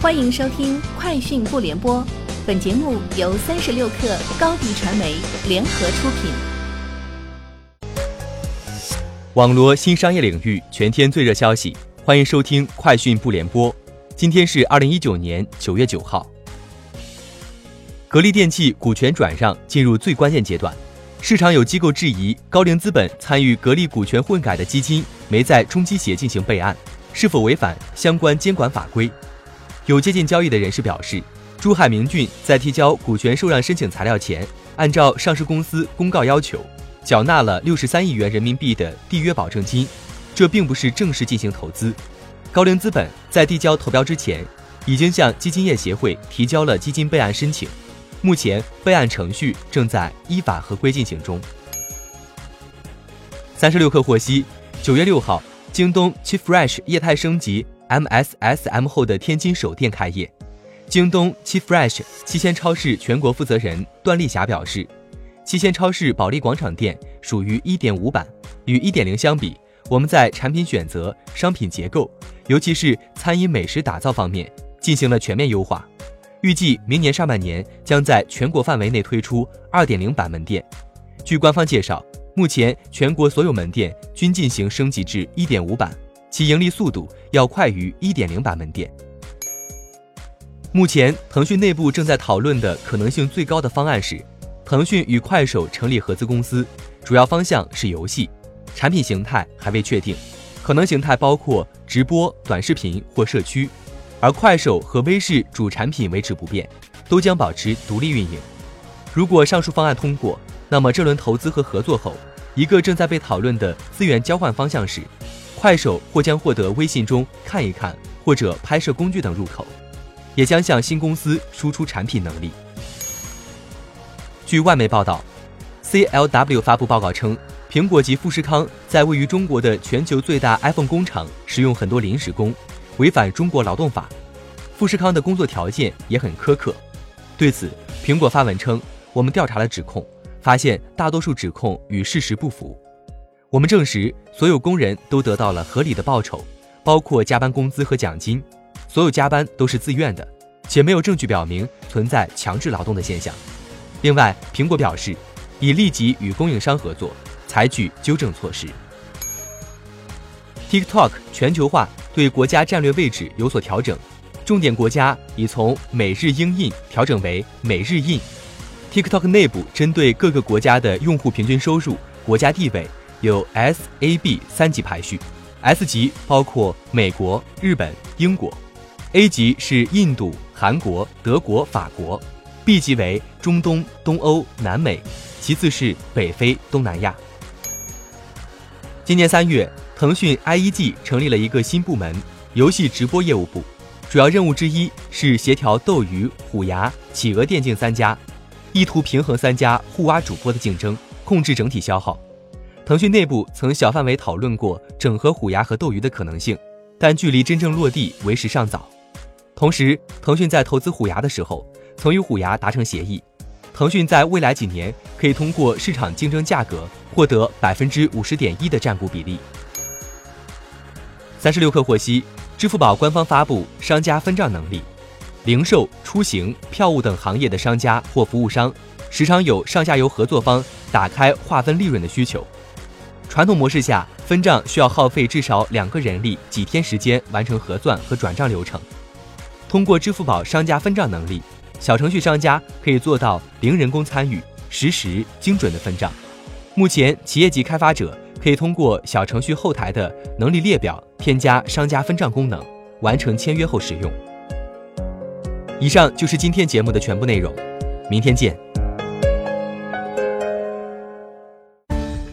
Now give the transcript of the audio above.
欢迎收听《快讯不联播》，本节目由三十六克高低传媒联合出品。网罗新商业领域全天最热消息，欢迎收听《快讯不联播》。今天是二零一九年九月九号。格力电器股权转让进入最关键阶段，市场有机构质疑高瓴资本参与格力股权混改的基金没在中基协进行备案，是否违反相关监管法规？有接近交易的人士表示，珠海明骏在提交股权受让申请材料前，按照上市公司公告要求，缴纳了六十三亿元人民币的缔约保证金，这并不是正式进行投资。高瓴资本在递交投标之前，已经向基金业协会提交了基金备案申请，目前备案程序正在依法合规进行中。三十六氪获悉，九月六号，京东 Chief Fresh 业态升级。MSSM 后的天津首店开业，京东七 Fresh 七鲜超市全国负责人段丽霞表示，七鲜超市保利广场店属于一点五版，与一点零相比，我们在产品选择、商品结构，尤其是餐饮美食打造方面进行了全面优化，预计明年上半年将在全国范围内推出二点零版门店。据官方介绍，目前全国所有门店均进行升级至一点五版。其盈利速度要快于1.0版门店。目前，腾讯内部正在讨论的可能性最高的方案是，腾讯与快手成立合资公司，主要方向是游戏，产品形态还未确定，可能形态包括直播、短视频或社区，而快手和微视主产品维持不变，都将保持独立运营。如果上述方案通过，那么这轮投资和合作后，一个正在被讨论的资源交换方向是。快手或将获得微信中看一看或者拍摄工具等入口，也将向新公司输出产品能力。据外媒报道，CLW 发布报告称，苹果及富士康在位于中国的全球最大 iPhone 工厂使用很多临时工，违反中国劳动法。富士康的工作条件也很苛刻。对此，苹果发文称：“我们调查了指控，发现大多数指控与事实不符。”我们证实，所有工人都得到了合理的报酬，包括加班工资和奖金。所有加班都是自愿的，且没有证据表明存在强制劳动的现象。另外，苹果表示，已立即与供应商合作，采取纠正措施。TikTok 全球化对国家战略位置有所调整，重点国家已从美日英印调整为美日印。TikTok 内部针对各个国家的用户平均收入、国家地位。有 S、A、B 三级排序，S 级包括美国、日本、英国，A 级是印度、韩国、德国、法国，B 级为中东、东欧、南美，其次是北非、东南亚。今年三月，腾讯 IEG 成立了一个新部门——游戏直播业务部，主要任务之一是协调斗鱼、虎牙、企鹅电竞三家，意图平衡三家互挖主播的竞争，控制整体消耗。腾讯内部曾小范围讨论过整合虎牙和斗鱼的可能性，但距离真正落地为时尚早。同时，腾讯在投资虎牙的时候，曾与虎牙达成协议，腾讯在未来几年可以通过市场竞争价格获得百分之五十点一的占股比例。三十六氪获悉，支付宝官方发布商家分账能力，零售、出行、票务等行业的商家或服务商，时常有上下游合作方打开划分利润的需求。传统模式下，分账需要耗费至少两个人力、几天时间完成核算和转账流程。通过支付宝商家分账能力，小程序商家可以做到零人工参与、实时精准的分账。目前，企业级开发者可以通过小程序后台的能力列表添加商家分账功能，完成签约后使用。以上就是今天节目的全部内容，明天见。